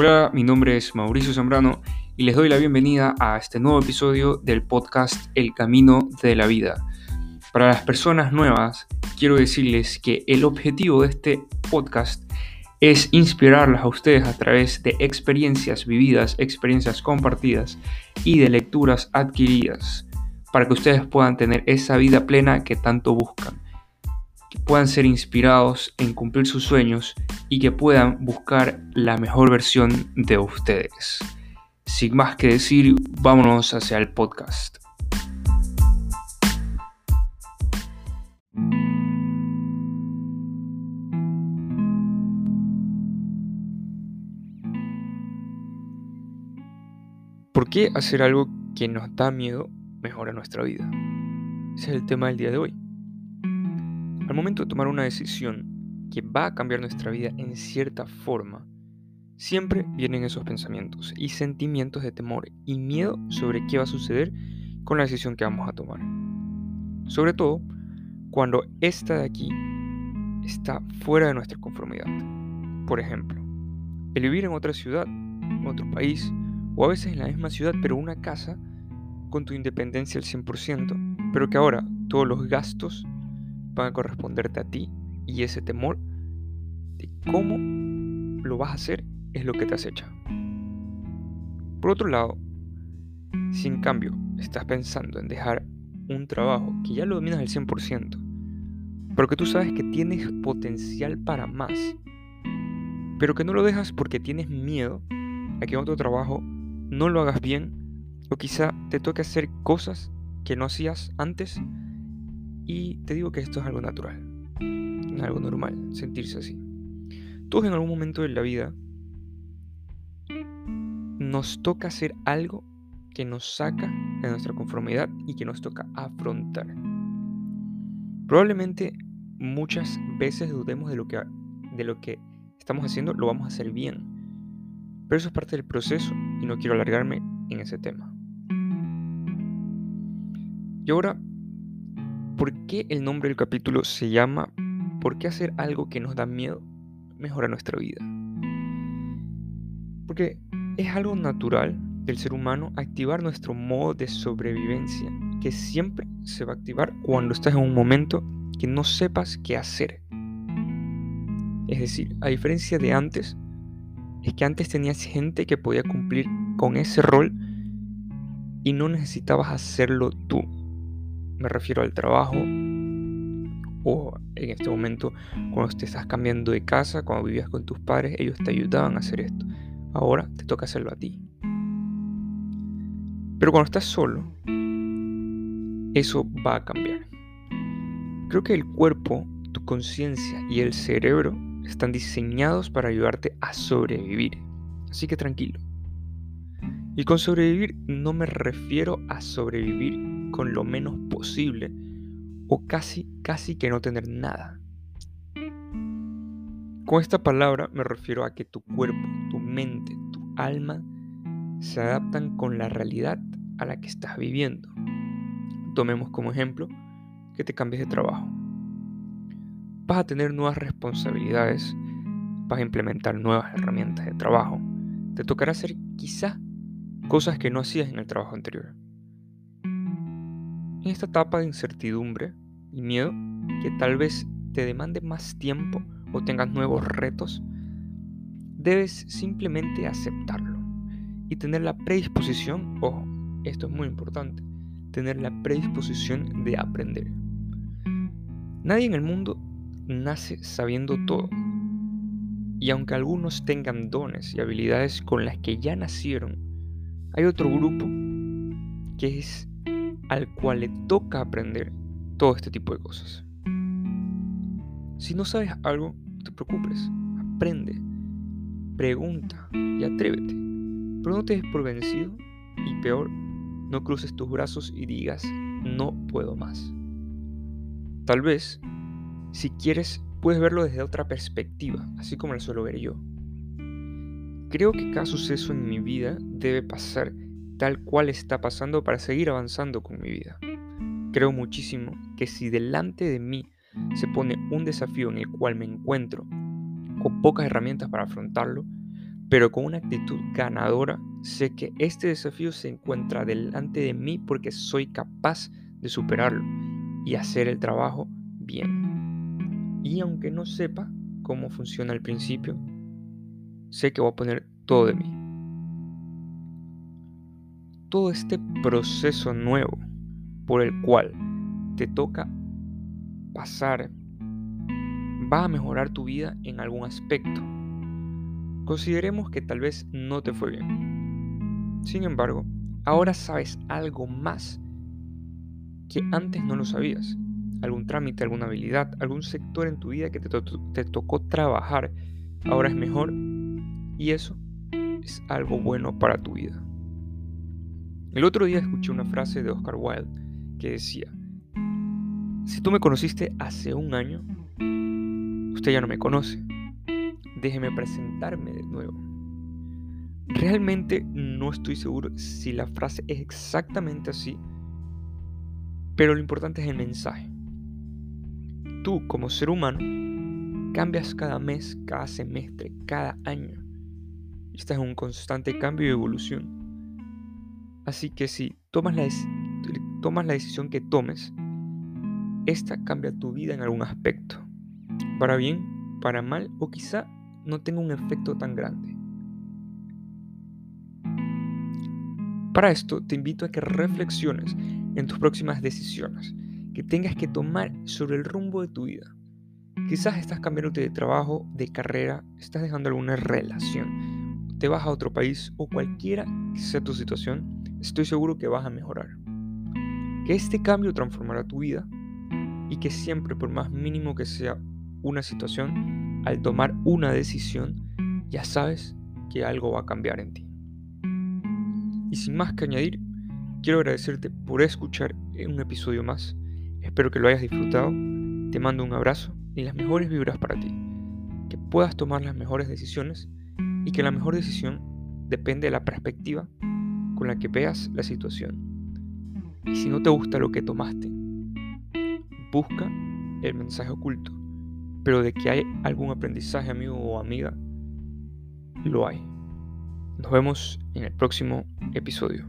Hola, mi nombre es Mauricio Zambrano y les doy la bienvenida a este nuevo episodio del podcast El Camino de la Vida. Para las personas nuevas, quiero decirles que el objetivo de este podcast es inspirarlas a ustedes a través de experiencias vividas, experiencias compartidas y de lecturas adquiridas, para que ustedes puedan tener esa vida plena que tanto buscan que puedan ser inspirados en cumplir sus sueños y que puedan buscar la mejor versión de ustedes. Sin más que decir, vámonos hacia el podcast. ¿Por qué hacer algo que nos da miedo mejora nuestra vida? Ese es el tema del día de hoy. Al momento de tomar una decisión que va a cambiar nuestra vida en cierta forma, siempre vienen esos pensamientos y sentimientos de temor y miedo sobre qué va a suceder con la decisión que vamos a tomar. Sobre todo cuando esta de aquí está fuera de nuestra conformidad. Por ejemplo, el vivir en otra ciudad, en otro país, o a veces en la misma ciudad, pero una casa con tu independencia al 100%, pero que ahora todos los gastos van a corresponderte a ti y ese temor de cómo lo vas a hacer es lo que te acecha. Por otro lado, si en cambio estás pensando en dejar un trabajo que ya lo dominas al 100%, pero que tú sabes que tienes potencial para más, pero que no lo dejas porque tienes miedo a que otro trabajo no lo hagas bien o quizá te toque hacer cosas que no hacías antes y te digo que esto es algo natural, algo normal, sentirse así. Todos en algún momento de la vida nos toca hacer algo que nos saca de nuestra conformidad y que nos toca afrontar. Probablemente muchas veces dudemos de lo que, de lo que estamos haciendo, lo vamos a hacer bien. Pero eso es parte del proceso y no quiero alargarme en ese tema. Y ahora ¿Por qué el nombre del capítulo se llama ¿Por qué hacer algo que nos da miedo mejora nuestra vida? Porque es algo natural del ser humano activar nuestro modo de sobrevivencia, que siempre se va a activar cuando estás en un momento que no sepas qué hacer. Es decir, a diferencia de antes, es que antes tenías gente que podía cumplir con ese rol y no necesitabas hacerlo tú me refiero al trabajo o en este momento cuando te estás cambiando de casa, cuando vivías con tus padres, ellos te ayudaban a hacer esto. Ahora te toca hacerlo a ti. Pero cuando estás solo, eso va a cambiar. Creo que el cuerpo, tu conciencia y el cerebro están diseñados para ayudarte a sobrevivir. Así que tranquilo. Y con sobrevivir no me refiero a sobrevivir con lo menos posible o casi, casi que no tener nada. Con esta palabra me refiero a que tu cuerpo, tu mente, tu alma se adaptan con la realidad a la que estás viviendo. Tomemos como ejemplo que te cambies de trabajo. Vas a tener nuevas responsabilidades, vas a implementar nuevas herramientas de trabajo. Te tocará hacer quizá cosas que no hacías en el trabajo anterior. En esta etapa de incertidumbre y miedo, que tal vez te demande más tiempo o tengas nuevos retos, debes simplemente aceptarlo y tener la predisposición, ojo, esto es muy importante, tener la predisposición de aprender. Nadie en el mundo nace sabiendo todo. Y aunque algunos tengan dones y habilidades con las que ya nacieron hay otro grupo que es al cual le toca aprender todo este tipo de cosas. Si no sabes algo, no te preocupes, aprende, pregunta y atrévete. Pero no te des por vencido y peor, no cruces tus brazos y digas, no puedo más. Tal vez, si quieres, puedes verlo desde otra perspectiva, así como lo suelo ver yo. Creo que cada suceso en mi vida debe pasar tal cual está pasando para seguir avanzando con mi vida. Creo muchísimo que si delante de mí se pone un desafío en el cual me encuentro con pocas herramientas para afrontarlo, pero con una actitud ganadora, sé que este desafío se encuentra delante de mí porque soy capaz de superarlo y hacer el trabajo bien. Y aunque no sepa cómo funciona al principio, sé que voy a poner todo de mí. Todo este proceso nuevo por el cual te toca pasar va a mejorar tu vida en algún aspecto. Consideremos que tal vez no te fue bien. Sin embargo, ahora sabes algo más que antes no lo sabías. Algún trámite, alguna habilidad, algún sector en tu vida que te, te tocó trabajar, ahora es mejor y eso es algo bueno para tu vida. El otro día escuché una frase de Oscar Wilde que decía, si tú me conociste hace un año, usted ya no me conoce. Déjeme presentarme de nuevo. Realmente no estoy seguro si la frase es exactamente así, pero lo importante es el mensaje. Tú como ser humano cambias cada mes, cada semestre, cada año. Estás en un constante cambio y evolución. Así que si tomas la, tomas la decisión que tomes, esta cambia tu vida en algún aspecto. Para bien, para mal o quizá no tenga un efecto tan grande. Para esto te invito a que reflexiones en tus próximas decisiones que tengas que tomar sobre el rumbo de tu vida. Quizás estás cambiando de trabajo, de carrera, estás dejando alguna relación, te vas a otro país o cualquiera que sea tu situación, estoy seguro que vas a mejorar. Que este cambio transformará tu vida y que siempre, por más mínimo que sea una situación, al tomar una decisión, ya sabes que algo va a cambiar en ti. Y sin más que añadir, quiero agradecerte por escuchar un episodio más. Espero que lo hayas disfrutado. Te mando un abrazo y las mejores vibras para ti. Que puedas tomar las mejores decisiones y que la mejor decisión depende de la perspectiva con la que veas la situación. Y si no te gusta lo que tomaste, busca el mensaje oculto, pero de que hay algún aprendizaje amigo o amiga, lo hay. Nos vemos en el próximo episodio.